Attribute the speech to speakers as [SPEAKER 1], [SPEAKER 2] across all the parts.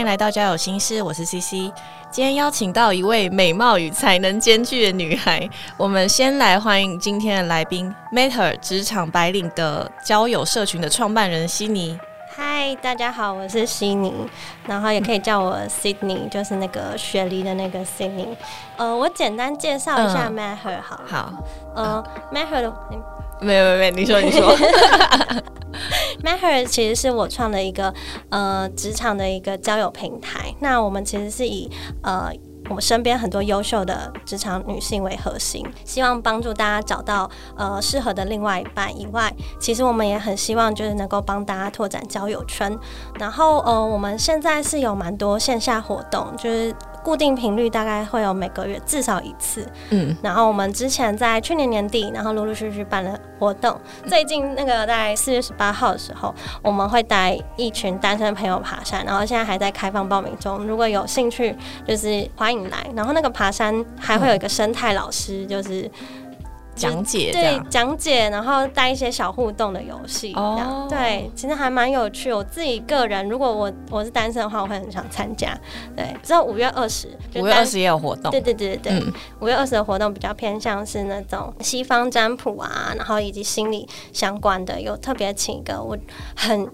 [SPEAKER 1] 迎来到交友心事，我是 CC。今天邀请到一位美貌与才能兼具的女孩，我们先来欢迎今天的来宾 Matter 职场白领的交友社群的创办人悉尼。
[SPEAKER 2] 嗨，大家好，我是悉尼，然后也可以叫我 Sydney，就是那个雪梨的那个 Sydney。呃，我简单介绍一下 Matter 好了。
[SPEAKER 1] 好，
[SPEAKER 2] 呃，Matter 的
[SPEAKER 1] 没有没有没有，你说 你说。
[SPEAKER 2] Matter 其实是我创的一个呃职场的一个交友平台。那我们其实是以呃我们身边很多优秀的职场女性为核心，希望帮助大家找到呃适合的另外一半以外，其实我们也很希望就是能够帮大家拓展交友圈。然后呃我们现在是有蛮多线下活动，就是。固定频率大概会有每个月至少一次，
[SPEAKER 1] 嗯，
[SPEAKER 2] 然后我们之前在去年年底，然后陆陆续续办了活动。最近那个在四月十八号的时候，我们会带一群单身朋友爬山，然后现在还在开放报名中。如果有兴趣，就是欢迎来。然后那个爬山还会有一个生态老师，就是。
[SPEAKER 1] 讲解
[SPEAKER 2] 对，讲解，然后带一些小互动的游戏，这样、
[SPEAKER 1] 哦
[SPEAKER 2] 对，其实还蛮有趣。我自己个人，如果我我是单身的话，我会很想参加。对，不知道五月二十，
[SPEAKER 1] 五月二十也有活动。
[SPEAKER 2] 对，对对对对。
[SPEAKER 1] 嗯，
[SPEAKER 2] 五、月二十的活动比较偏向是那种西方占卜啊，然后以及心理相关的，有特别请一个我很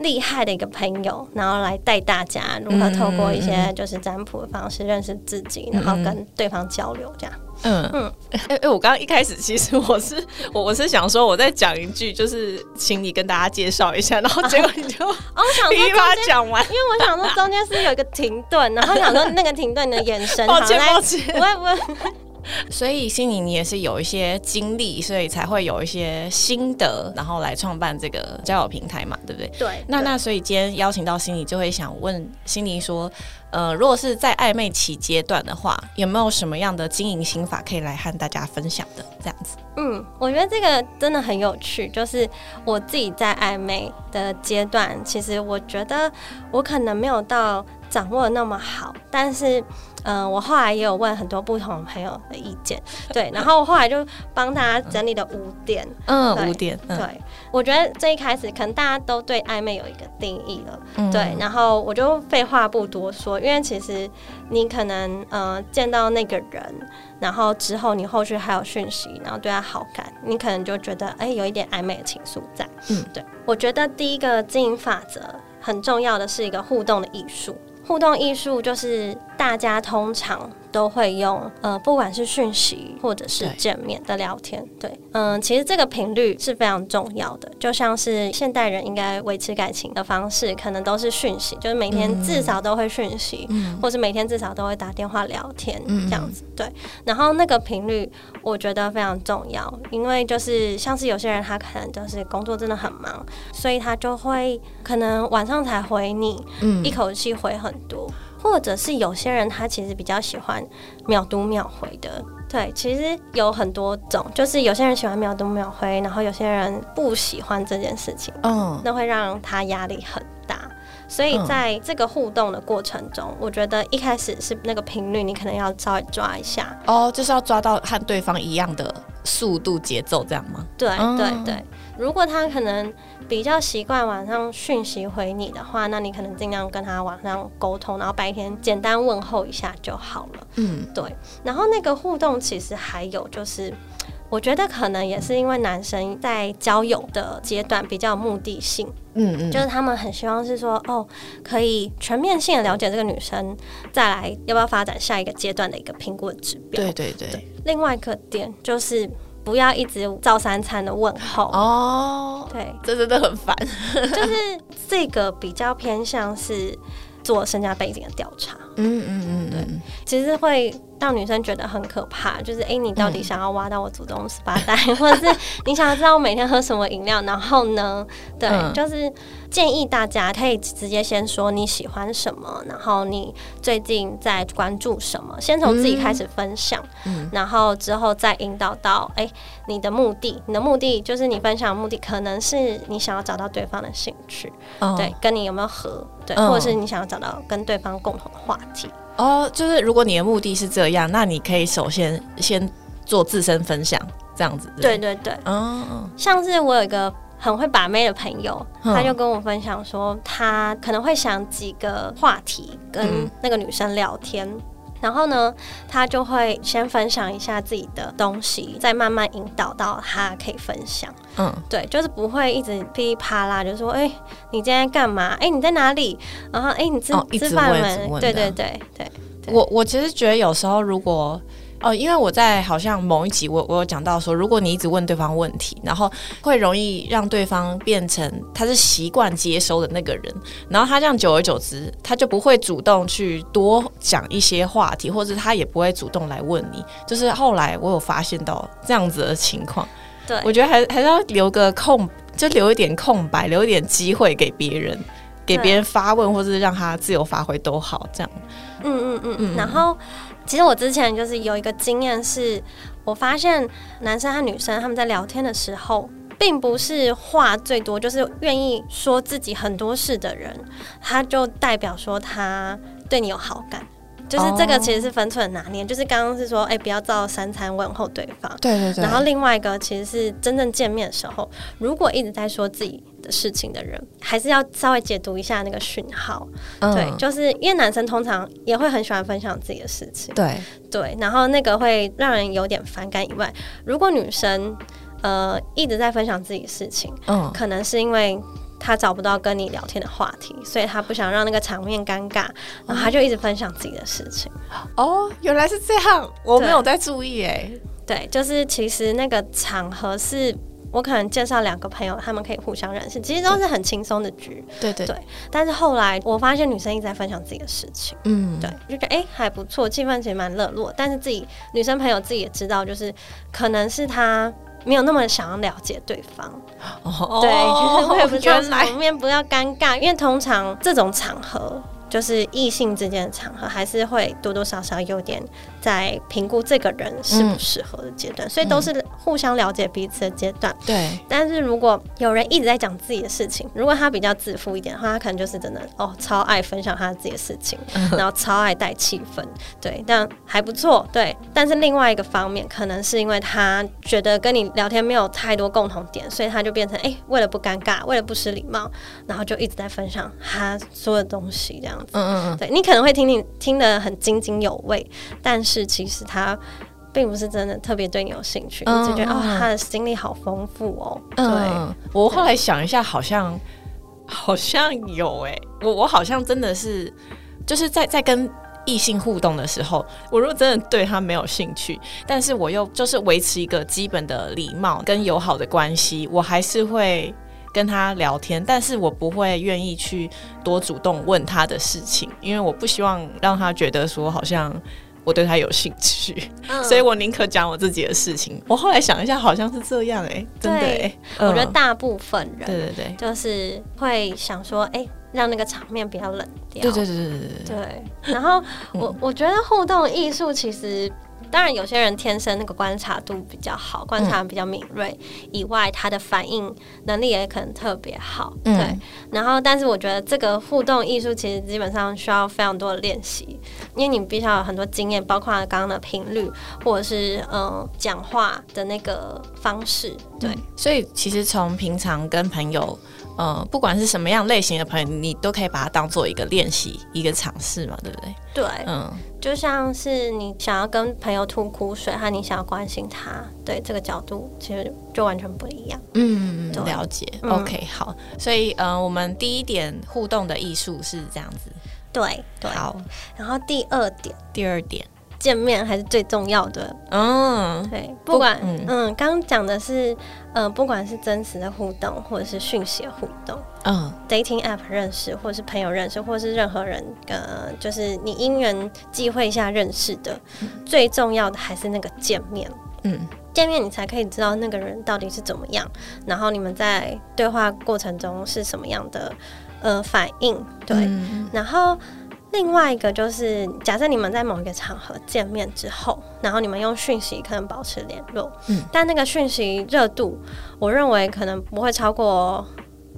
[SPEAKER 2] 厉害的一个朋友，然后来带大家如何透过一
[SPEAKER 1] 嗯
[SPEAKER 2] 些就是占卜的方式认识自己，然后跟对方交流这样。
[SPEAKER 1] 嗯嗯
[SPEAKER 2] 嗯。
[SPEAKER 1] 哎、哎，我刚刚一开始其实我是我我是想说我再讲一句，就是请你跟大家介绍一下，然后结果你就
[SPEAKER 2] 哦，我想说
[SPEAKER 1] 噼啪。讲完，
[SPEAKER 2] 因为我想说中间是有一个停顿，然后想说那个停顿的眼神，
[SPEAKER 1] 抱歉抱歉
[SPEAKER 2] 不会不会，
[SPEAKER 1] 所以心里你也是有一些经历，所以才会有一些心得，然后来创办这个交友平台嘛，对不对？
[SPEAKER 2] 对，
[SPEAKER 1] 那那所以今天邀请到心里，就会想问心里说，呃，如果是在暧昧期阶段的话，有没有什么样的经营心法可以来和大家分享的？这样子，
[SPEAKER 2] 嗯，我觉得这个真的很有趣。就是我自己在暧昧的阶段，其实我觉得我可能没有到掌握的那么好，但是。嗯、我后来也有问很多不同朋友的意见，对，然后我后来就帮大家整理了五点，
[SPEAKER 1] 嗯，五点，嗯，
[SPEAKER 2] 对，我觉得这一开始可能大家都对暧昧有一个定义了，
[SPEAKER 1] 嗯
[SPEAKER 2] 对，然后我就废话不多说，因为其实你可能呃见到那个人，然后之后你后续还有讯息，然后对他好感，你可能就觉得哎、有一点暧昧的情愫在。
[SPEAKER 1] 嗯，
[SPEAKER 2] 对，我觉得第一个经营法则很重要的是一个互动的艺术。互动艺术就是大家通常都会用，呃，不管是讯息或者是见面的聊天，对，嗯、其实这个频率是非常重要的。就像是现代人应该维持感情的方式，可能都是讯息，就是每天至少都会讯息，
[SPEAKER 1] 嗯。
[SPEAKER 2] 或是每天至少都会打电话聊天，
[SPEAKER 1] 嗯。
[SPEAKER 2] 这样子。对，然后那个频率我觉得非常重要，因为就是像是有些人他可能就是工作真的很忙，所以他就会可能晚上才回你，
[SPEAKER 1] 嗯。
[SPEAKER 2] 一口气回很多，或者是有些人他其实比较喜欢秒读秒回的。对，其实有很多种，就是有些人喜欢秒读秒回，然后有些人不喜欢这件事情，
[SPEAKER 1] 嗯
[SPEAKER 2] 那会让他压力很大。所以
[SPEAKER 1] 嗯
[SPEAKER 2] 在这个互动的过程中，我觉得一开始是那个频率，你可能要稍微抓一下。
[SPEAKER 1] 哦，就是要抓到和对方一样的速度节奏，这样吗？
[SPEAKER 2] 对
[SPEAKER 1] 嗯
[SPEAKER 2] 对对，如果他可能比较习惯晚上讯息回你的话，那你可能尽量跟他晚上沟通，然后白天简单问候一下就好了。
[SPEAKER 1] 嗯
[SPEAKER 2] 对，然后那个互动其实还有就是。我觉得可能也是因为男生在交友的阶段比较有目的性，
[SPEAKER 1] 嗯嗯，
[SPEAKER 2] 就是他们很希望是说，哦，可以全面性的了解这个女生，再来要不要发展下一个阶段的一个评估的指标。
[SPEAKER 1] 对对对，
[SPEAKER 2] 另外一个点就是不要一直照三餐的问候。
[SPEAKER 1] 哦，
[SPEAKER 2] 对，
[SPEAKER 1] 这真的很烦。
[SPEAKER 2] 就是这个比较偏向是做身家背景的调查。
[SPEAKER 1] 嗯嗯嗯，对，
[SPEAKER 2] 其实会让女生觉得很可怕，就是哎、诶你到底想要挖到我祖宗十八代，或者是你想要知道我每天喝什么饮料？然后呢，对，
[SPEAKER 1] 嗯。
[SPEAKER 2] 就是建议大家可以直接先说你喜欢什么，然后你最近在关注什么，先从自己开始分享，
[SPEAKER 1] 嗯。
[SPEAKER 2] 然后之后再引导到哎、诶你的目的，你的目的就是你分享的目的可能是你想要找到对方的兴趣，
[SPEAKER 1] 哦。
[SPEAKER 2] 对，跟你有没有合，对，
[SPEAKER 1] 嗯。
[SPEAKER 2] 或者是你想要找到跟对方共同的话题。
[SPEAKER 1] 哦，就是如果你的目的是这样，那你可以首先先做自身分享，这样子。
[SPEAKER 2] 对，对对，
[SPEAKER 1] 哦，
[SPEAKER 2] 像是我有一个很会把妹的朋友，
[SPEAKER 1] 嗯
[SPEAKER 2] 他就跟我分享说，他可能会想几个话题跟
[SPEAKER 1] 嗯
[SPEAKER 2] 那个女生聊天。然后呢，他就会先分享一下自己的东西，再慢慢引导到他可以分享。
[SPEAKER 1] 嗯，
[SPEAKER 2] 对，就是不会一直噼里啪啦，就说：“哎、你今天干嘛？哎、你在哪里？然后哎、你吃、吃饭没？”对对对对，
[SPEAKER 1] 我我其实觉得有时候如果。哦，因为我在好像某一集我我有讲到说，如果你一直问对方问题，然后会容易让对方变成他是习惯接收的那个人，然后他这样久而久之，他就不会主动去多讲一些话题，或者他也不会主动来问你。就是后来我有发现到这样子的情况，
[SPEAKER 2] 对
[SPEAKER 1] 我觉得还还是要留个空，就留一点空白，留一点机会给别人，给别人发问，或是让他自由发挥都好，这样。
[SPEAKER 2] 嗯嗯嗯，
[SPEAKER 1] 嗯
[SPEAKER 2] 然后其实我之前就是有一个经验是，我发现男生和女生他们在聊天的时候。并不是话最多，就是愿意说自己很多事的人，他就代表说他对你有好感。就是这个
[SPEAKER 1] 哦
[SPEAKER 2] 其实是分寸的拿捏，就是刚刚是说，哎、不要照三餐问候对方。
[SPEAKER 1] 对对对
[SPEAKER 2] 然后另外一个其实是真正见面的时候，如果一直在说自己的事情的人，还是要稍微解读一下那个讯号。
[SPEAKER 1] 嗯
[SPEAKER 2] 对，就是因为男生通常也会很喜欢分享自己的事情，
[SPEAKER 1] 对，
[SPEAKER 2] 对，然后那个会让人有点反感以外，如果女生呃一直在分享自己的事情，
[SPEAKER 1] 嗯，
[SPEAKER 2] 可能是因为。他找不到跟你聊天的话题，所以他不想让那个场面尴尬，然后他就一直分享自己的事情。
[SPEAKER 1] 哦，原来是这样，我没有在注意哎。
[SPEAKER 2] 对，就是其实那个场合是我可能介绍两个朋友，他们可以互相认识，其实都是很轻松的局。
[SPEAKER 1] 对对
[SPEAKER 2] 对但是后来我发现女生一直在分享自己的事情。
[SPEAKER 1] 嗯，
[SPEAKER 2] 对，就觉得哎、诶还不错，气氛其实蛮热络。但是自己女生朋友自己也知道，就是可能是她没有那么想要了解对方。
[SPEAKER 1] 哦
[SPEAKER 2] 对，就是我也不知道
[SPEAKER 1] 原来
[SPEAKER 2] 场面不要尴尬，因为通常这种场合。就是异性之间的场合，还是会多多少少有点在评估这个人适不适合的阶段，所以都是互相了解彼此的阶段。
[SPEAKER 1] 对，
[SPEAKER 2] 但是如果有人一直在讲自己的事情，如果他比较自负一点的话，他可能就是真的哦，超爱分享他自己的事情，然后超爱带气氛，对，但还不错，对。但是另外一个方面，可能是因为他觉得跟你聊天没有太多共同点，所以他就变成哎、为了不尴尬，为了不失礼貌，然后就一直在分享他所有的东西这样子。
[SPEAKER 1] 嗯嗯嗯，
[SPEAKER 2] 对你可能会听听听得很津津有味，但是其实他。并不是真的特别对你有兴趣，你只觉得哦，他的经历好丰富哦。对，
[SPEAKER 1] 嗯，我后来想一下，好像好像有哎、我我好像真的是就是在在跟异性互动的时候，我如果真的对他没有兴趣，但是我又就是维持一个基本的礼貌跟友好的关系，我还是会。跟他聊天，但是我不会愿意去多主动问他的事情，因为我不希望让他觉得说好像我对他有兴趣。
[SPEAKER 2] 嗯
[SPEAKER 1] 所以我宁可讲我自己的事情。我后来想一下，好像是这样哎、真的
[SPEAKER 2] 我觉得
[SPEAKER 1] 嗯
[SPEAKER 2] 大部分人
[SPEAKER 1] 对对对
[SPEAKER 2] 就是会想说，哎、让那个场面比较冷掉。
[SPEAKER 1] 对对对对对对，
[SPEAKER 2] 对然后我我觉得互动艺术其实。当然，有些人天生那个观察度比较好，观察比较敏锐，以外，他的反应能力也可能特别好。
[SPEAKER 1] 嗯
[SPEAKER 2] 对，然后，但是我觉得这个互动艺术其实基本上需要非常多的练习，因为你必须要有很多经验，包括刚刚的频率，或者是嗯讲话的那个方式。对，
[SPEAKER 1] 所以其实从平常跟朋友，呃，不管是什么样类型的朋友，你都可以把它当做一个练习，一个尝试嘛，对不对？
[SPEAKER 2] 对，
[SPEAKER 1] 嗯，
[SPEAKER 2] 就像是你想要跟朋友吐苦水，和你想要关心他，对这个角度其实就完全不一样。
[SPEAKER 1] 嗯，了解。
[SPEAKER 2] 嗯
[SPEAKER 1] OK，好，所以呃，我们第一点互动的艺术是这样子。
[SPEAKER 2] 对对。
[SPEAKER 1] 好，
[SPEAKER 2] 然后第二点，
[SPEAKER 1] 第二点，
[SPEAKER 2] 见面还是最重要的。嗯，对，不管嗯，刚刚讲的是，嗯，不管是真实的互动，或者是讯息的互动，嗯，dating app 认识，或者是朋友认识，或者是任何人，呃，就是你因缘际会下认识的，最重要的还是那个见面。嗯，见面你才可以知道那个人到底是怎么样，然后你们在对话过程中是什么样的呃反应，对。然后另外一个就是，假设你们在某一个场合见面之后，然后你们用讯息可能保持联络，嗯，但那个讯息热度，我认为可能不会超过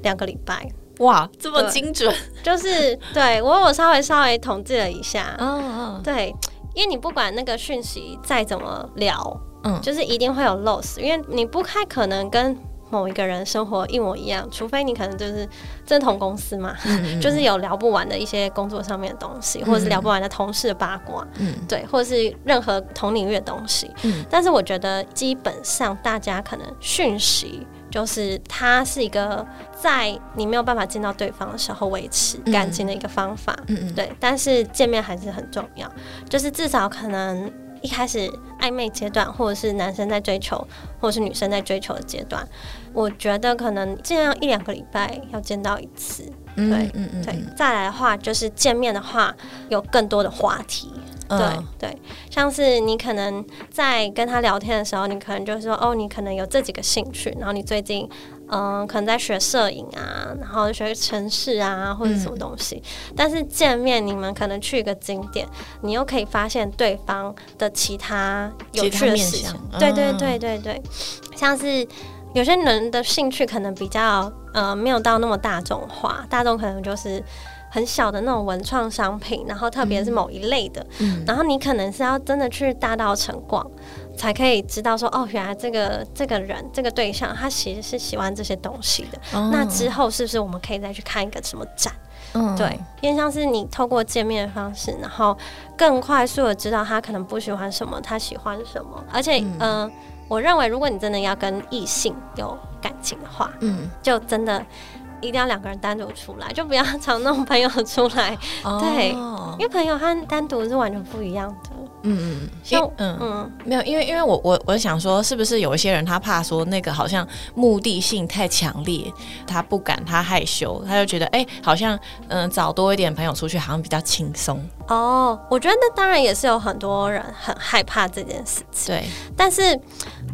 [SPEAKER 2] 两个礼拜。
[SPEAKER 1] 哇，这么精准，
[SPEAKER 2] 就是对我我稍微稍微统计了一下，嗯 嗯，对，因为你不管那个讯息再怎么聊。嗯，就是一定会有 loss，因为你不太可能跟某一个人生活一模一样，除非你可能就是正同公司嘛，就是有聊不完的一些工作上面的东西，或者是聊不完的同事的八卦，嗯，对，或者是任何同领域的东西。嗯，但是我觉得基本上大家可能讯息就是它是一个在你没有办法见到对方的时候维持感情的一个方法，嗯嗯，对，但是见面还是很重要，就是至少可能。一开始暧昧阶段，或者是男生在追求，或者是女生在追求的阶段，我觉得可能尽量一两个礼拜要见到一次。对，嗯嗯，对。再来的话，就是见面的话，有更多的话题。对对，像是你可能在跟他聊天的时候，你可能就说哦，你可能有这几个兴趣，然后你最近。嗯，可能在学摄影啊，然后学城市啊，或者什么东西。但是见面，你们可能去一个景点，你又可以发现对方的其他有趣的事情。对对对对对，像是有些人的兴趣可能比较呃没有到那么大众化，大众可能就是很小的那种文创商品，然后特别是某一类的，然后你可能是要真的去大道城逛。才可以知道说哦，原来这个这个人这个对象他其实是喜欢这些东西的。那之后是不是我们可以再去看一个什么展？嗯，对，因为像是你透过见面的方式，然后更快速的知道他可能不喜欢什么，他喜欢什么。而且，嗯，我认为如果你真的要跟异性有感情的话，嗯，就真的一定要两个人单独出来，就不要找那种朋友出来。对，因为朋友和单独是完全不一样的。嗯
[SPEAKER 1] 嗯，像嗯嗯，没有，因为因为我我我想说，是不是有一些人他怕说那个好像目的性太强烈，他不敢，他害羞，他就觉得哎，好像嗯找多一点朋友出去好像比较轻松。
[SPEAKER 2] 哦，我觉得那当然也是有很多人很害怕这件事情。
[SPEAKER 1] 对，
[SPEAKER 2] 但是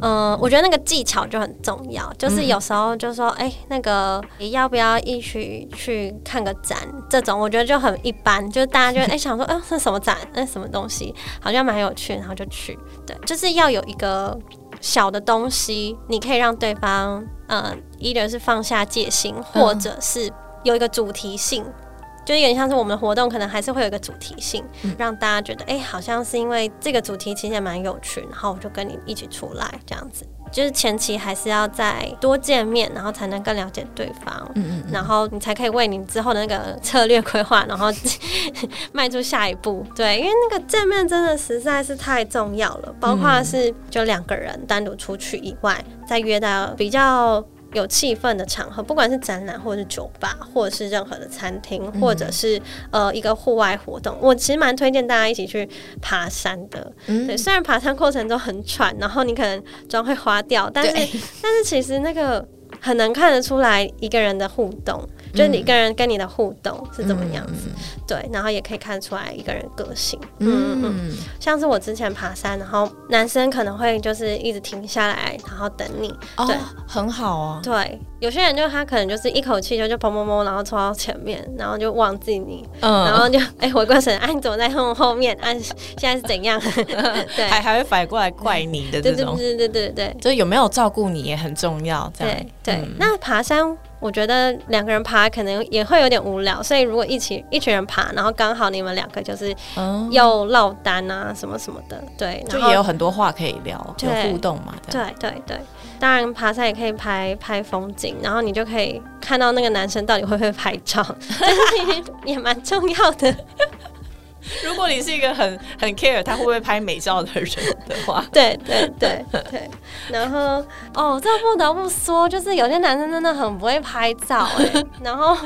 [SPEAKER 2] 嗯，我觉得那个技巧就很重要，就是有时候就说哎，那个你要不要一起去看个展？这种我觉得就很一般，就是大家就哎想说，哎，是什么展？那什么东西？好像。蛮有趣，然后就去，对，就是要有一个小的东西，你可以让对方，嗯，一个是放下戒心，或者是有一个主题性，就有点像是我们的活动，可能还是会有一个主题性，让大家觉得，哎，好像是因为这个主题其实也蛮有趣，然后我就跟你一起出来这样子。就是前期还是要再多见面，然后才能更了解对方，嗯嗯，然后你才可以为你之后的那个策略规划，然后 迈出下一步。对，因为那个见面真的实在是太重要了，包括是就两个人单独出去以外，再约到比较。有气氛的场合，不管是展览，或者是酒吧，或者是任何的餐厅，或者是呃一个户外活动，我其实蛮推荐大家一起去爬山的。对，虽然爬山过程中很喘，然后你可能妆会花掉，但是但是其实那个很能看得出来一个人的互动。就是你跟人跟你的互动是怎么样子，对，然后也可以看出来一个人个性，嗯嗯，像是我之前爬山，然后男生可能会就是一直停下来，然后等你，对，
[SPEAKER 1] 很好啊，
[SPEAKER 2] 对，有些人就他可能就是一口气就就砰砰砰，然后冲到前面，然后就忘记你，嗯，然后就哎回过神，哎你怎么在后后面？哎现在是怎样？
[SPEAKER 1] 对，还还会反过来怪你的这种，
[SPEAKER 2] 对对对对对，
[SPEAKER 1] 就有没有照顾你也很重要，
[SPEAKER 2] 对对，那爬山。我觉得两个人爬可能也会有点无聊，所以如果一起一群人爬，然后刚好你们两个就是又落单啊什么什么的，对，
[SPEAKER 1] 就也有很多话可以聊，有互动嘛。
[SPEAKER 2] 对对对，当然爬山也可以拍拍风景，然后你就可以看到那个男生到底会不会拍照，也蛮重要的。
[SPEAKER 1] 如果你是一个很很 care 他会不会拍美照的人的话，
[SPEAKER 2] 对对对对。然后哦，这不得不说，就是有些男生真的很不会拍照哎。然后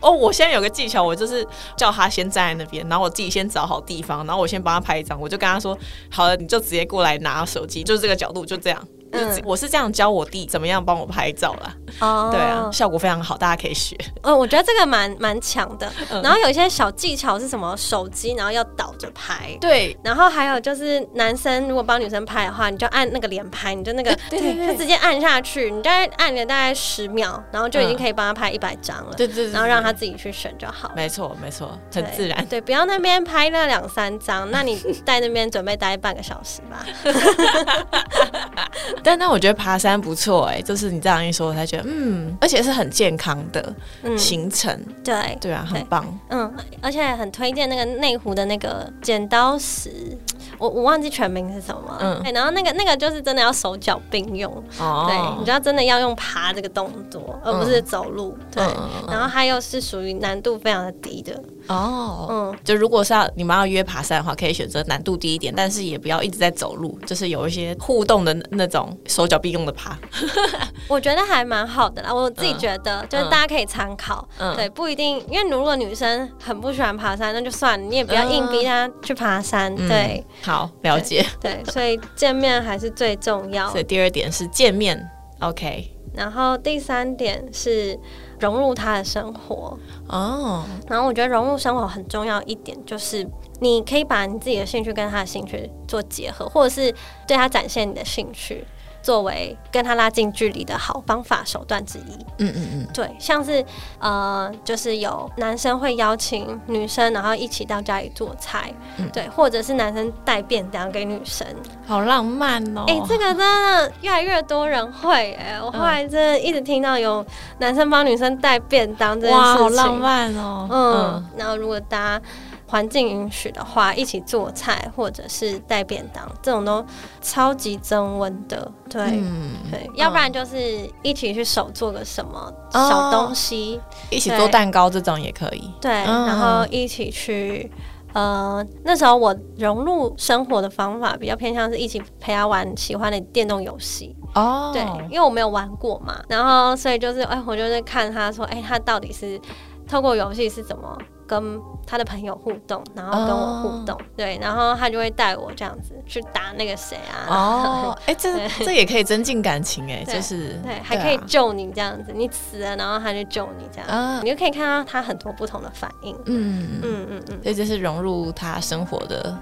[SPEAKER 1] 哦，我现在有个技巧，我就是叫他先站在那边，然后我自己先找好地方，然后我先帮他拍一张，我就跟他说，好了，你就直接过来拿手机，就是这个角度，就这样。嗯，我是这样教我弟怎么样帮我拍照啦。哦，对啊，效果非常好，大家可以学。
[SPEAKER 2] 嗯，我觉得这个蛮蛮强的。然后有一些小技巧是什么？手机然后要倒着拍。
[SPEAKER 1] 对。
[SPEAKER 2] 然后还有就是男生如果帮女生拍的话，你就按那个连拍，你就那个 对，就直接按下去，你大概按了大概十秒，然后就已经可以帮他拍一百张了。
[SPEAKER 1] 对对。
[SPEAKER 2] 然后让他自己去选就好。
[SPEAKER 1] 没错没错，很自然。
[SPEAKER 2] 对，不要那边拍那两三张，那你在那边准备待半个小时吧。
[SPEAKER 1] 但那我觉得爬山不错哎，就是你这样一说，我才觉得嗯，而且是很健康的行程。
[SPEAKER 2] 对
[SPEAKER 1] 对啊，很棒。
[SPEAKER 2] 嗯，而且很推荐那个内湖的那个剪刀石。我我忘记全名是什么，嗯，对，然后那个那个就是真的要手脚并用，哦，对，你知道真的要用爬这个动作，而不是走路，对，然后它又是属于难度非常的低的，
[SPEAKER 1] 哦，嗯，就如果是要你们要约爬山的话，可以选择难度低一点，但是也不要一直在走路，就是有一些互动的那种手脚并用的爬，
[SPEAKER 2] 我觉得还蛮好的啦，我自己觉得就是大家可以参考，对，不一定，因为如果女生很不喜欢爬山，那就算了，你也不要硬逼她去爬山，对。
[SPEAKER 1] 好，了解。
[SPEAKER 2] 对，所以见面还是最重要。
[SPEAKER 1] 所以第二点是见面，OK。
[SPEAKER 2] 然后第三点是融入他的生活哦。然后我觉得融入生活很重要一点就是，你可以把你自己的兴趣跟他的兴趣做结合，或者是对他展现你的兴趣。作为跟他拉近距离的好方法手段之一。嗯嗯嗯，对，像是呃，就是有男生会邀请女生，然后一起到家里做菜，对，或者是男生带便当给女生，
[SPEAKER 1] 好浪漫哦。
[SPEAKER 2] 哎，这个真的越来越多人会哎，我后来真的一直听到有男生帮女生带便当这件事情，
[SPEAKER 1] 好浪漫哦。
[SPEAKER 2] 嗯，然后如果大家。环境允许的话，一起做菜或者是带便当，这种都超级增温的。对对，要不然就是一起去手做个什么小东西，
[SPEAKER 1] 一起做蛋糕这种也可以。
[SPEAKER 2] 对，然后一起去，呃，那时候我融入生活的方法比较偏向是一起陪他玩喜欢的电动游戏。哦，对，因为我没有玩过嘛，然后所以就是哎，我就是看他说，哎，他到底是透过游戏是怎么。跟他的朋友互动，然后跟我互动，对，然后他就会带我这样子去打那个谁啊？
[SPEAKER 1] 哦，哎，这这也可以增进感情哎，就是
[SPEAKER 2] 对，还可以救你这样子，你死了，然后他就救你这样，你就可以看到他很多不同的反应。嗯
[SPEAKER 1] 嗯嗯嗯，所以这是融入他生活的。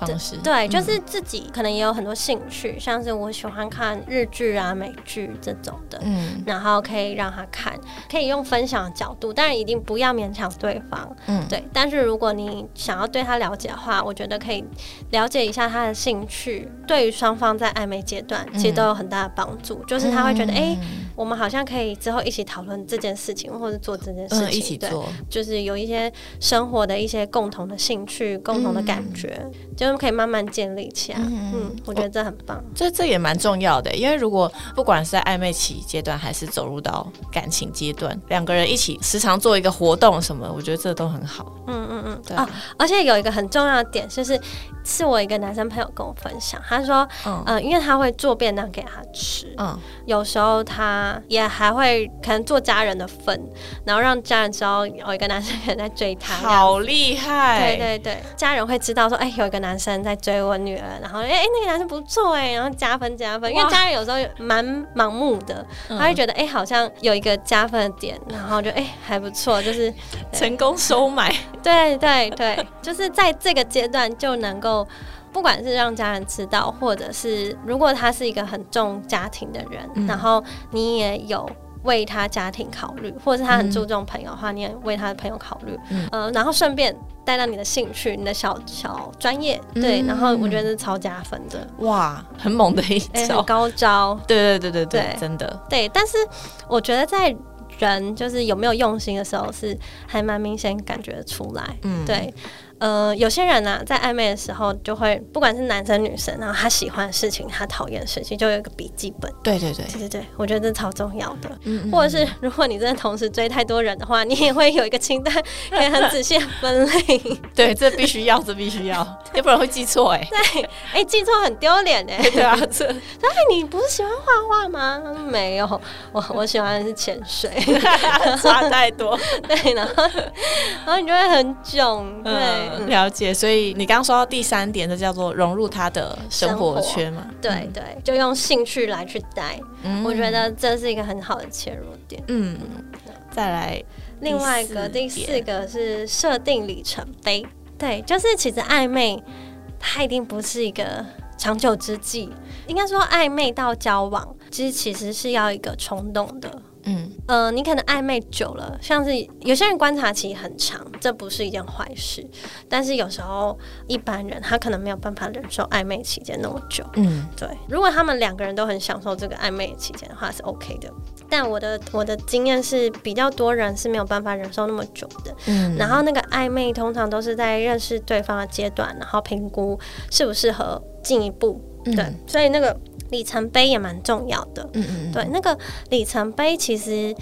[SPEAKER 1] 方式。
[SPEAKER 2] 对，就是自己可能也有很多兴趣，像是我喜欢看日剧啊、美剧这种的，嗯，然后可以让他看，可以用分享的角度，但是一定不要勉强对方，嗯，对。但是如果你想要对他了解的话，我觉得可以了解一下他的兴趣，对于双方在暧昧阶段其实都有很大的帮助，就是他会觉得，哎，我们好像可以之后一起讨论这件事情，或者做这件事情，
[SPEAKER 1] 一起做，
[SPEAKER 2] 就是有一些生活的一些共同的兴趣、共同的感觉，就。可以慢慢建立起来，嗯，我觉得这很棒，
[SPEAKER 1] 这这也蛮重要的，因为如果不管是在暧昧期阶段，还是走入到感情阶段，两个人一起时常做一个活动什么，我觉得这都很好。嗯嗯
[SPEAKER 2] 嗯，对。而且有一个很重要的点，就是是我一个男生朋友跟我分享，他说，嗯，因为他会做便当给他吃，嗯，有时候他也还会可能做家人的份，然后让家人知道有一个男生可能在追他，
[SPEAKER 1] 好厉害。
[SPEAKER 2] 对对对，家人会知道说，哎，有一个男生在追我女儿，然后哎哎，那个男生不错哎，然后加分加分，因为家人有时候蛮盲目的，他会觉得哎，好像有一个加分的点，然后就哎还不错，就是
[SPEAKER 1] 成功收买。
[SPEAKER 2] 对对对，就是在这个阶段就能够，不管是让家人知道，或者是如果他是一个很重家庭的人，然后你也有为他家庭考虑，或者是他很注重朋友的话，你也为他的朋友考虑，嗯，然后顺便带到你的兴趣，你的小小专业，对，然后我觉得是超加分的，
[SPEAKER 1] 哇，很猛的一招，
[SPEAKER 2] 高招，
[SPEAKER 1] 对对对对对，真的，
[SPEAKER 2] 对，但是我觉得在。人就是有没有用心的时候，是还蛮明显感觉出来。嗯，对，呃，有些人呢、在暧昧的时候就会，不管是男生女生，然后他喜欢的事情，他讨厌的事情，就有一个笔记本。
[SPEAKER 1] 对对对，
[SPEAKER 2] 对对对，我觉得这超重要的。
[SPEAKER 1] 嗯
[SPEAKER 2] 或者是如果你真的同时追太多人的话，你也会有一个清单，可以很仔细地分类。
[SPEAKER 1] 对，这必须要，这必须要，要不然会记错哎。
[SPEAKER 2] 对，哎，记错很丢脸哎。
[SPEAKER 1] 对啊，这
[SPEAKER 2] 哎，你不是喜欢画画吗？没有，我我喜欢的是潜水。
[SPEAKER 1] 差太多。
[SPEAKER 2] 对，然后然后你就会很囧。对，
[SPEAKER 1] 嗯，
[SPEAKER 2] 嗯
[SPEAKER 1] 了解。所以你刚刚说到第三点，这叫做融入他的生活圈嘛？
[SPEAKER 2] 对对，就用兴趣来去带，
[SPEAKER 1] 嗯
[SPEAKER 2] 我觉得这是一个很好的切入点。
[SPEAKER 1] 嗯，再来
[SPEAKER 2] 另外一个第
[SPEAKER 1] 四
[SPEAKER 2] 个是设定里程碑，对，就是其实暧昧它一定不是一个长久之计，应该说暧昧到交往，其实其实是要一个冲动的。
[SPEAKER 1] 嗯
[SPEAKER 2] 呃，你可能暧昧久了，像是有些人观察期很长，这不是一件坏事。但是有时候一般人他可能没有办法忍受暧昧期间那么久。
[SPEAKER 1] 嗯
[SPEAKER 2] 对，如果他们两个人都很享受这个暧昧期间的话，是 OK 的。但我的我的经验是比较多人是没有办法忍受那么久的。
[SPEAKER 1] 嗯
[SPEAKER 2] 然后那个暧昧通常都是在认识对方的阶段，然后评估适不适合进一步。
[SPEAKER 1] 嗯
[SPEAKER 2] 对，所以那个里程碑也蛮重要的。
[SPEAKER 1] 嗯嗯
[SPEAKER 2] 对，那个里程碑其实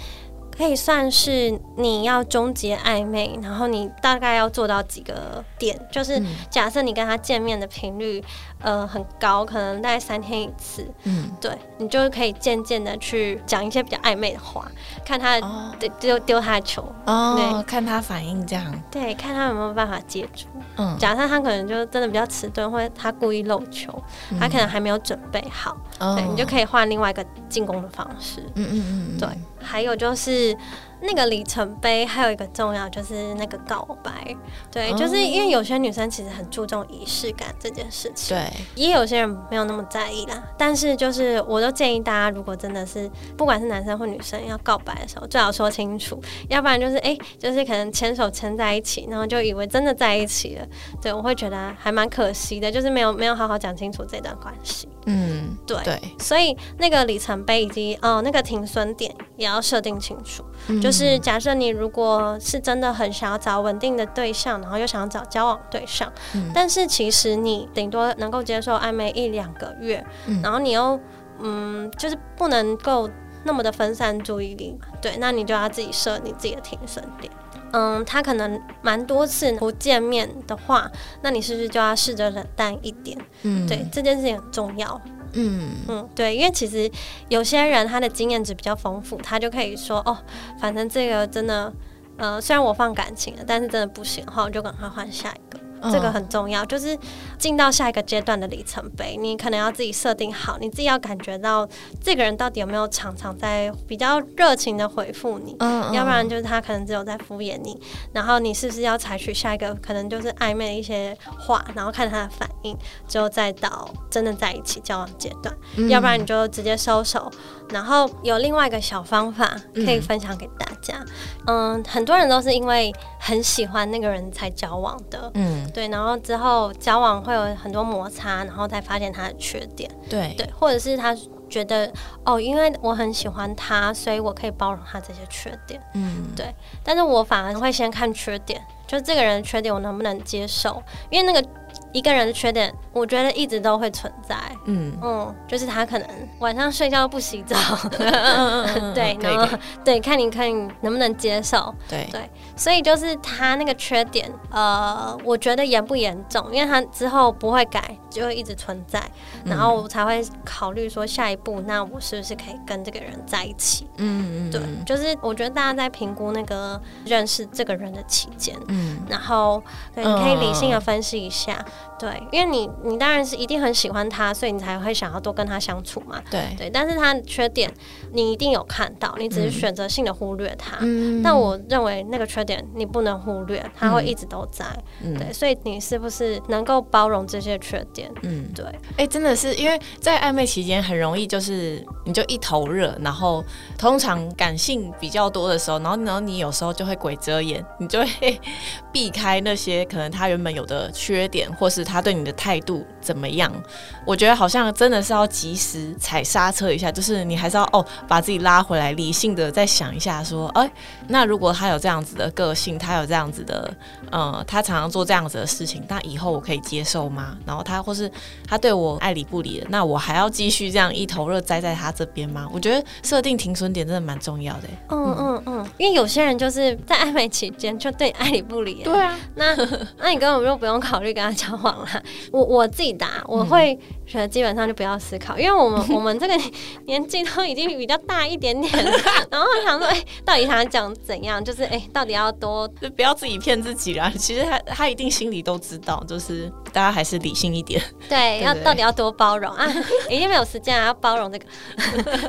[SPEAKER 2] 可以算是你要终结暧昧，然后你大概要做到几个点，就是
[SPEAKER 1] 嗯
[SPEAKER 2] 假设你跟他见面的频率呃很高，可能大概三天一次，
[SPEAKER 1] 嗯
[SPEAKER 2] 对你就可以渐渐的去讲一些比较暧昧的话，看他
[SPEAKER 1] 哦
[SPEAKER 2] 丢丢丢他的球，
[SPEAKER 1] 哦，看他反应这样，
[SPEAKER 2] 对，看他有没有办法接住。
[SPEAKER 1] 嗯，
[SPEAKER 2] 假设他可能就真的比较迟钝，或者他故意漏球，他可能还没有准备好，
[SPEAKER 1] 哦
[SPEAKER 2] 对你就可以换另外一个进攻的方式。
[SPEAKER 1] 嗯嗯嗯嗯，
[SPEAKER 2] 对，还有就是那个里程碑，还有一个重要就是那个告白。对，
[SPEAKER 1] 哦
[SPEAKER 2] 就是因为有些女生其实很注重仪式感这件事情，
[SPEAKER 1] 对，
[SPEAKER 2] 也有些人没有那么在意啦。但是就是我都建议大家，如果真的是不管是男生或女生要告白的时候，最好说清楚，要不然就是哎、就是可能牵手牵在一起，然后就以为真的在一起了。对我会觉得还蛮可惜的，就是没有没有好好讲清楚这段关系。
[SPEAKER 1] 嗯
[SPEAKER 2] 对
[SPEAKER 1] 对，
[SPEAKER 2] 所以那个里程碑以及哦那个停损点也要设定清楚。
[SPEAKER 1] 嗯
[SPEAKER 2] 就是假设你如果是真的很想要找稳定的对象，然后又想要找交往对象，
[SPEAKER 1] 嗯
[SPEAKER 2] 但是其实你顶多能够接受暧昧一两个月，
[SPEAKER 1] 嗯
[SPEAKER 2] 然后你又嗯就是不能够那么的分散注意力嘛，对，那你就要自己设你自己的停损点。嗯，他可能蛮多次不见面的话，那你是不是就要试着冷淡一点？
[SPEAKER 1] 嗯
[SPEAKER 2] 对，这件事情很重要。
[SPEAKER 1] 嗯
[SPEAKER 2] 嗯，对，因为其实有些人他的经验值比较丰富，他就可以说哦，反正这个真的，呃，虽然我放感情了，但是真的不行的话，我就赶快换下一个。这个
[SPEAKER 1] 嗯。
[SPEAKER 2] 很重要，就是进到下一个阶段的里程碑，你可能要自己设定好，你自己要感觉到这个人到底有没有常常在比较热情的回复你，
[SPEAKER 1] 嗯
[SPEAKER 2] 要不然就是他可能只有在敷衍你，然后你是不是要采取下一个可能就是暧昧的一些话，然后看他的反应，之后再到真的在一起交往阶段，
[SPEAKER 1] 嗯。
[SPEAKER 2] 要不然你就直接收手。然后有另外一个小方法可以分享给大家，嗯，很多人都是因为很喜欢那个人才交往的，
[SPEAKER 1] 嗯
[SPEAKER 2] 对，然后之后交往会有很多摩擦，然后才发现他的缺点，
[SPEAKER 1] 对
[SPEAKER 2] 对，或者是他觉得哦，因为我很喜欢他，所以我可以包容他这些缺点。
[SPEAKER 1] 嗯
[SPEAKER 2] 对，但是我反而会先看缺点，就这个人的缺点我能不能接受，因为那个一个人的缺点，我觉得一直都会存在。
[SPEAKER 1] 嗯
[SPEAKER 2] 嗯，就是他可能晚上睡觉不洗澡，
[SPEAKER 1] 嗯
[SPEAKER 2] 对，然后对，看你看你能不能接受，
[SPEAKER 1] 对
[SPEAKER 2] 对，所以就是他那个缺点，呃，我觉得严不严重，因为他之后不会改，就会一直存在，然后我才会考虑说下一步，那我是不是可以跟这个人在一起？
[SPEAKER 1] 嗯嗯
[SPEAKER 2] 对，就是我觉得大家在评估那个认识这个人的期间，
[SPEAKER 1] 嗯
[SPEAKER 2] 然后对，你可以理性的分析一下，对，因为你你当然是一定很喜欢他，所以你才会想要多跟他相处嘛，
[SPEAKER 1] 对。
[SPEAKER 2] 对，但是他的缺点你一定有看到，你只是选择性的忽略他。
[SPEAKER 1] 嗯。
[SPEAKER 2] 但我认为那个缺点你不能忽略，他会一直都在。
[SPEAKER 1] 嗯。
[SPEAKER 2] 对，所以你是不是能够包容这些缺点？
[SPEAKER 1] 嗯。
[SPEAKER 2] 对，
[SPEAKER 1] 哎、真的是因为在暧昧期间很容易就是你就一头热，然后通常感性比较多的时候，然后然后你有时候就会鬼遮眼，你就会 避开那些可能他原本有的缺点或是他对你的态度怎么样？我觉得好像真的是要及时踩刹车一下，就是你还是要哦把自己拉回来，理性的再想一下，说，哎，那如果他有这样子的个性，他有这样子的，呃，他常常做这样子的事情，那以后我可以接受吗？然后他或是他对我爱理不理的，那我还要继续这样一头热栽在他这边吗？我觉得设定停损点真的蛮重要的。
[SPEAKER 2] 嗯嗯嗯，因为有些人就是在暧昧期间就对爱理不理。
[SPEAKER 1] 对啊，
[SPEAKER 2] 那 那你根本就不用考虑跟他交往了。我我自己答，我会觉得基本上就不要思考，因为我们 我们这个年纪都已经比较大一点点了，然后想说，哎，到底想讲怎样？就是哎，到底要多，
[SPEAKER 1] 就不要自己骗自己啦。其实他他一定心里都知道，就是大家还是理性一点。
[SPEAKER 2] 对，要到底要多包容啊？已经没有时间啊，要包容这个。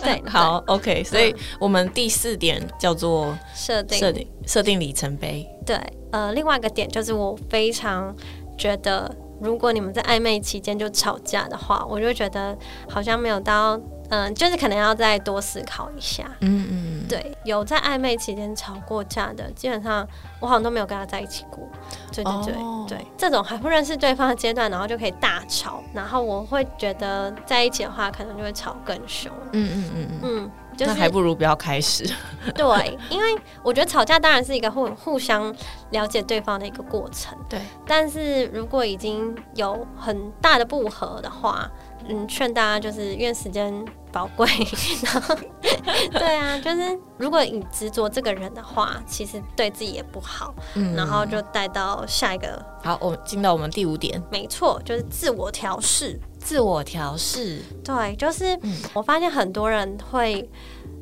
[SPEAKER 2] 对，
[SPEAKER 1] 好，OK。所以我们第四点叫做
[SPEAKER 2] 设定
[SPEAKER 1] 设定设定里程碑。
[SPEAKER 2] 对，呃，另外一个点就是我非常觉得。如果你们在暧昧期间就吵架的话，我就觉得好像没有到，嗯，就是可能要再多思考一下。嗯嗯，对，有在暧昧期间吵过架的，基本上我好像都没有跟他在一起过。对对对对，这种还不认识对方的阶段，然后就可以大吵，然后我会觉得在一起的话，可能就会吵更凶。嗯嗯嗯嗯。
[SPEAKER 1] 那还不如不要开始。
[SPEAKER 2] 对，因为我觉得吵架当然是一个互互相了解对方的一个过程。
[SPEAKER 1] 对，
[SPEAKER 2] 但是如果已经有很大的不和的话，嗯，劝大家就是因为时间宝贵，然后 对啊，就是如果你执着这个人的话，其实对自己也不好。嗯，然后就带到下一个。
[SPEAKER 1] 好，我们进到我们第五点。
[SPEAKER 2] 没错，就是自我调试。
[SPEAKER 1] 自我调试，
[SPEAKER 2] 对，就是我发现很多人会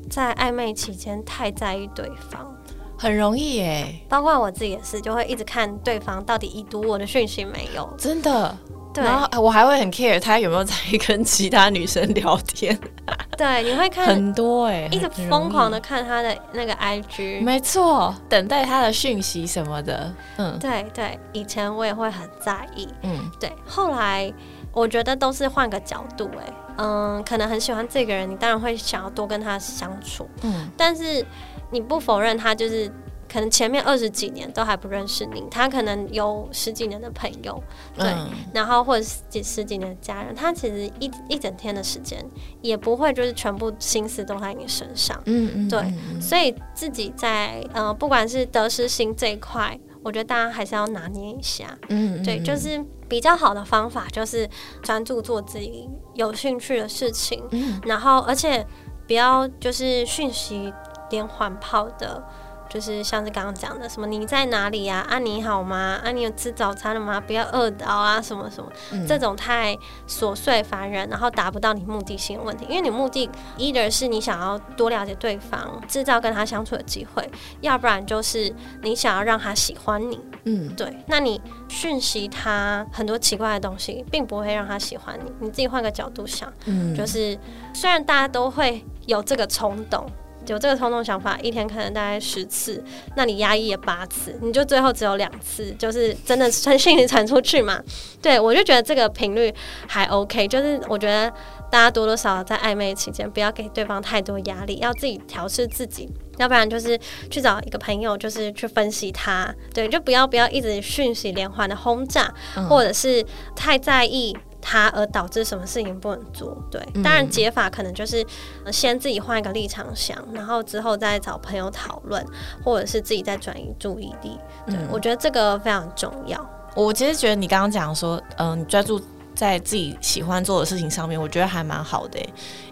[SPEAKER 2] 在暧昧期间太在意对方，
[SPEAKER 1] 很容易耶。
[SPEAKER 2] 包括我自己也是，就会一直看对方到底已读我的讯息没有。
[SPEAKER 1] 真的，对。然后我还会很 care 他有没有在 跟其他女生聊天。
[SPEAKER 2] 对，你会看
[SPEAKER 1] 很多哎，
[SPEAKER 2] 一直疯狂的看他的那个 IG。
[SPEAKER 1] 没错，等待他的讯息什么的。
[SPEAKER 2] 嗯，对对，以前我也会很在意。嗯，对，后来。我觉得都是换个角度，哎，嗯，可能很喜欢这个人，你当然会想要多跟他相处，嗯，但是你不否认他就是可能前面二十几年都还不认识你，他可能有十几年的朋友，对，然后或者几十几年的家人，他其实一一整天的时间也不会就是全部心思都在你身上，嗯嗯，对，所以自己在呃不管是得失心这一块。我觉得大家还是要拿捏一下，嗯，对，就是比较好的方法就是专注做自己有兴趣的事情，然后而且不要就是讯息连环炮的。就是像是刚刚讲的，什么你在哪里呀？啊，你好吗？啊，你有吃早餐了吗？不要饿到啊，什么什么，这种太琐碎烦人，然后达不到你目的性的问题。因为你目的，either 是你想要多了解对方，制造跟他相处的机会，要不然就是你想要让他喜欢你。嗯，对。那你讯息他很多奇怪的东西，并不会让他喜欢你。你自己换个角度想，嗯，就是虽然大家都会有这个冲动。有这个冲动想法，一天可能大概十次，那你压抑了八次，你就最后只有两次，就是真的传讯息传出去嘛？对我就觉得这个频率还 OK，就是我觉得大家多多少少在暧昧期间，不要给对方太多压力，要自己调试自己，要不然就是去找一个朋友，就是去分析他，对，就不要不要一直讯息连环的轰炸，或者是太在意。他而导致什么事情不能做？对，当然解法可能就是先自己换一个立场想，然后之后再找朋友讨论，或者是自己再转移注意力。对我觉得这个非常重要。
[SPEAKER 1] 我其实觉得你刚刚讲说，嗯，你专注在自己喜欢做的事情上面，我觉得还蛮好的，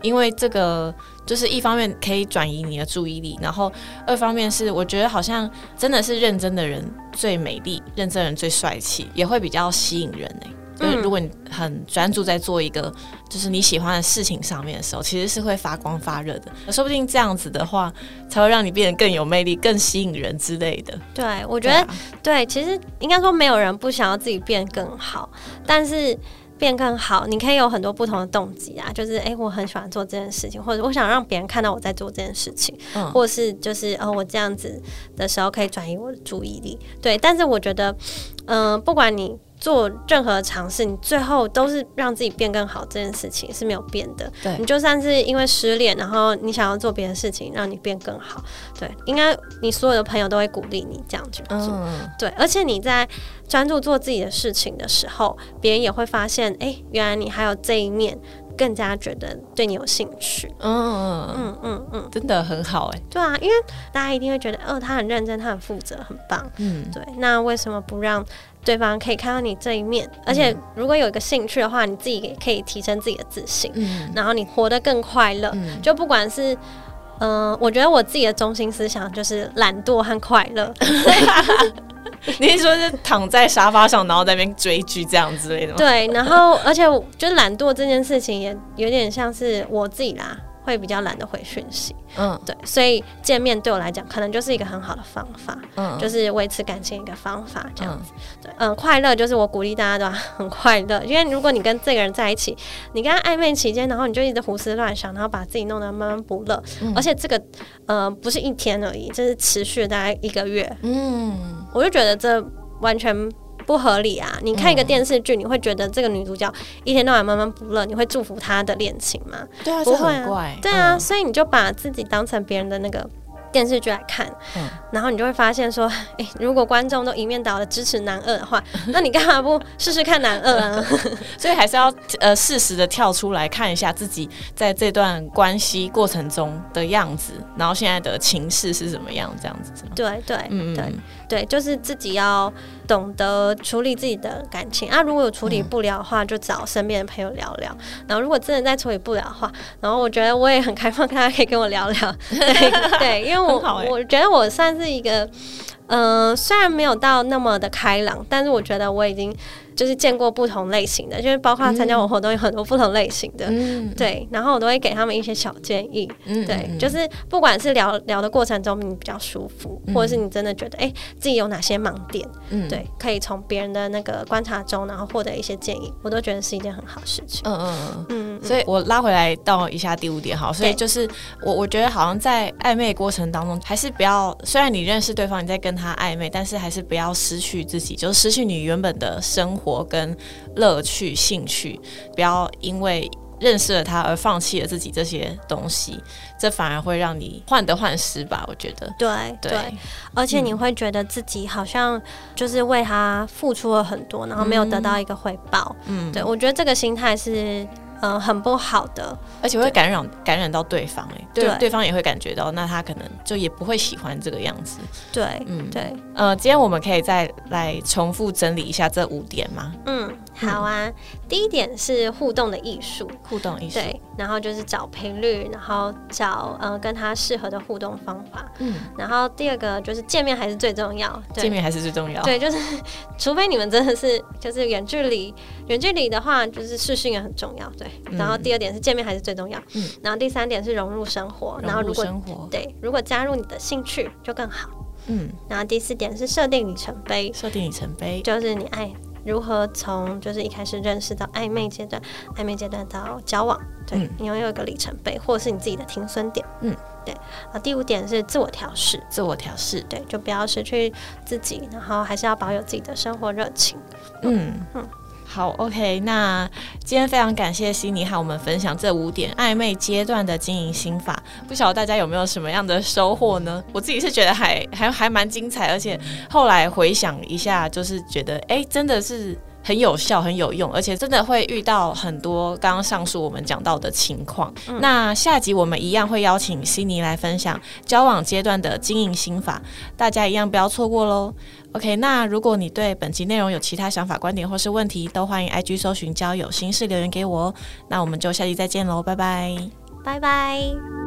[SPEAKER 1] 因为这个就是一方面可以转移你的注意力，然后二方面是我觉得好像真的是认真的人最美丽，认真人最帅气，也会比较吸引人哎。就是如果你很专注在做一个就是你喜欢的事情上面的时候，其实是会发光发热的。说不定这样子的话，才会让你变得更有魅力、更吸引人之类的。
[SPEAKER 2] 对，我觉得对，其实应该说没有人不想要自己变更好，但是变更好，你可以有很多不同的动机啊。就是哎，我很喜欢做这件事情，或者我想让别人看到我在做这件事情，或是就是哦，我这样子的时候可以转移我的注意力。对，但是我觉得，嗯，不管你。做任何尝试，你最后都是让自己变更好，这件事情是没有变的。
[SPEAKER 1] 对
[SPEAKER 2] 你就算是因为失恋，然后你想要做别的事情，让你变更好，对，应该你所有的朋友都会鼓励你这样去做。
[SPEAKER 1] 嗯，
[SPEAKER 2] 对，而且你在专注做自己的事情的时候，别人也会发现，哎、原来你还有这一面，更加觉得对你有兴趣。
[SPEAKER 1] 嗯嗯，
[SPEAKER 2] 嗯嗯嗯，
[SPEAKER 1] 真的很好哎，
[SPEAKER 2] 对啊，因为大家一定会觉得，哦，他很认真，他很负责，很棒。
[SPEAKER 1] 嗯，
[SPEAKER 2] 对，那为什么不让对方可以看到你这一面？而且如果有一个兴趣的话，你自己也可以提升自己的自信，
[SPEAKER 1] 嗯
[SPEAKER 2] 然后你活得更快乐。
[SPEAKER 1] 嗯，
[SPEAKER 2] 就不管是，嗯、我觉得我自己的中心思想就是懒惰和快乐。
[SPEAKER 1] 你是说是躺在沙发上，然后在那边追剧这样之类的吗？
[SPEAKER 2] 对，然后而且我就懒惰这件事情也有点像是我自己啦，会比较懒得回讯息。
[SPEAKER 1] 嗯
[SPEAKER 2] 对，所以见面对我来讲，可能就是一个很好的方法，
[SPEAKER 1] 嗯，
[SPEAKER 2] 就是维持感情一个方法，这样子。对，嗯，快乐就是我鼓励大家都要 很快乐，因为如果你跟这个人在一起，你跟他暧昧期间，然后你就一直胡思乱想，然后把自己弄得闷闷不乐，
[SPEAKER 1] 嗯
[SPEAKER 2] 而且这个呃不是一天而已，这是持续大概一个月，
[SPEAKER 1] 嗯
[SPEAKER 2] 我就觉得这完全。不合理啊！你看一个电视剧，你会觉得这个女主角一天到晚闷闷不乐，你会祝福她的恋情吗？
[SPEAKER 1] 对啊，
[SPEAKER 2] 不会啊
[SPEAKER 1] 怪，
[SPEAKER 2] 对啊，
[SPEAKER 1] 嗯
[SPEAKER 2] 所以你就把自己当成别人的那个电视剧来看，
[SPEAKER 1] 嗯
[SPEAKER 2] 然后你就会发现说，诶，如果观众都一面倒的支持男二的话，那你干嘛不试试看男二啊？
[SPEAKER 1] 所以还是要呃适时的跳出来看一下自己在这段关系过程中的样子，然后现在的情势是怎么样，这样子？
[SPEAKER 2] 对对
[SPEAKER 1] 嗯
[SPEAKER 2] 对对，就是自己要懂得处理自己的感情啊。如果有处理不了的话，就找身边的朋友聊聊。然后如果真的再处理不了的话，然后我觉得我也很开放，大家可以跟我聊聊。对对，因为我
[SPEAKER 1] 欸
[SPEAKER 2] 我觉得我算是一个。嗯、虽然没有到那么的开朗，但是我觉得我已经就是见过不同类型的，就是包括参加我活动有很多不同类型的，
[SPEAKER 1] 嗯，
[SPEAKER 2] 对，然后我都会给他们一些小建议，
[SPEAKER 1] 嗯
[SPEAKER 2] 对，就是不管是聊聊的过程中你比较舒服，或者是你真的觉得哎、自己有哪些盲点，
[SPEAKER 1] 嗯，
[SPEAKER 2] 对，可以从别人的那个观察中，然后获得一些建议，我都觉得是一件很好事情。
[SPEAKER 1] 嗯嗯嗯。
[SPEAKER 2] 嗯，
[SPEAKER 1] 所以我拉回来到一下第五点好，所以就是我我觉得好像在暧昧过程当中，还是不要，虽然你认识对方，你在跟他暧昧，但是还是不要失去自己，就是失去你原本的生活跟乐趣、兴趣，不要因为认识了他而放弃了自己这些东西，这反而会让你患得患失吧，我觉得。
[SPEAKER 2] 对
[SPEAKER 1] 对
[SPEAKER 2] 对，而且你会觉得自己好像就是为他付出了很多，然后没有得到一个回报。
[SPEAKER 1] 嗯，
[SPEAKER 2] 对我觉得这个心态是。呃，很不好的，
[SPEAKER 1] 而且会感染感染到对方、哎，对，
[SPEAKER 2] 对
[SPEAKER 1] 对方也会感觉到，那他可能就也不会喜欢这个样子。
[SPEAKER 2] 对，
[SPEAKER 1] 嗯
[SPEAKER 2] 对，
[SPEAKER 1] 呃，今天我们可以再来重复整理一下这五点吗？
[SPEAKER 2] 嗯，好啊。第一点是互动的艺术，
[SPEAKER 1] 互动艺术，
[SPEAKER 2] 对，然后就是找频率，然后找呃跟他适合的互动方法。
[SPEAKER 1] 嗯，
[SPEAKER 2] 然后第二个就是见面还是最重要，对
[SPEAKER 1] 见面还是最重要。，
[SPEAKER 2] 对，就是 除非你们真的是就是远距离，远距离的话就是视讯也很重要，对。
[SPEAKER 1] 嗯。
[SPEAKER 2] 然后第二点是见面还是最重要，
[SPEAKER 1] 嗯。
[SPEAKER 2] 然后第三点是融入生活，然后如果
[SPEAKER 1] 生活，
[SPEAKER 2] 对如果加入你的兴趣就更好。
[SPEAKER 1] 嗯，
[SPEAKER 2] 然后第四点是设定里程碑，
[SPEAKER 1] 设定里程碑，
[SPEAKER 2] 就是你爱如何从就是一开始认识到暧昧阶段，暧昧阶段到交往，对、
[SPEAKER 1] 嗯。
[SPEAKER 2] 你拥有一个里程碑，或者是你自己的停损点。
[SPEAKER 1] 嗯，
[SPEAKER 2] 对。啊，第五点是自我调试，
[SPEAKER 1] 自我调试。
[SPEAKER 2] 对，就不要失去自己，然后还是要保有自己的生活热情。
[SPEAKER 1] 嗯。
[SPEAKER 2] 嗯
[SPEAKER 1] 好，OK，那今天非常感谢悉尼和我们分享这五点暧昧阶段的经营心法，不晓得大家有没有什么样的收获呢？我自己是觉得还还还蛮精彩，而且后来回想一下，就是觉得哎，真的是。很有效，很有用，而且真的会遇到很多刚刚上述我们讲到的情况。那下集我们一样会邀请悉尼来分享交往阶段的经营心法，大家一样不要错过喽。OK，那如果你对本集内容有其他想法、观点或是问题，都欢迎 IG 搜寻交友心事留言给我哦。那我们就下期再见喽，拜拜。
[SPEAKER 2] 拜拜。